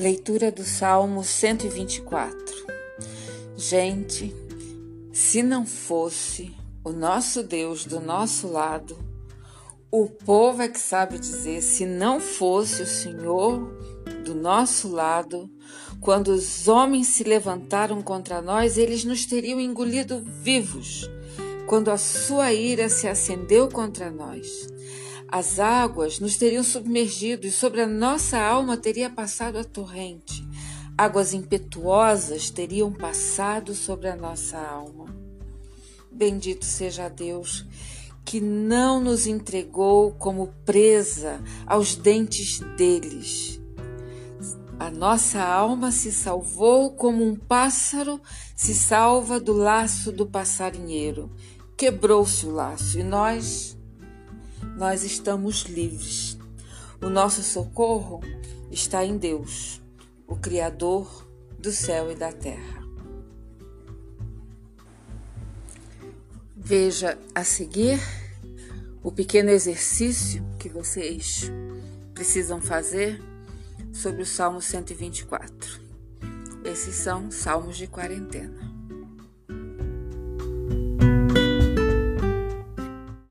Leitura do Salmo 124. Gente, se não fosse o nosso Deus do nosso lado, o povo é que sabe dizer, se não fosse o Senhor do nosso lado, quando os homens se levantaram contra nós, eles nos teriam engolido vivos. Quando a sua ira se acendeu contra nós, as águas nos teriam submergido e sobre a nossa alma teria passado a torrente. Águas impetuosas teriam passado sobre a nossa alma. Bendito seja Deus que não nos entregou como presa aos dentes deles. A nossa alma se salvou como um pássaro se salva do laço do passarinheiro. Quebrou-se o laço e nós, nós estamos livres. O nosso socorro está em Deus, o Criador do céu e da terra. Veja a seguir o pequeno exercício que vocês precisam fazer sobre o Salmo 124. Esses são salmos de quarentena.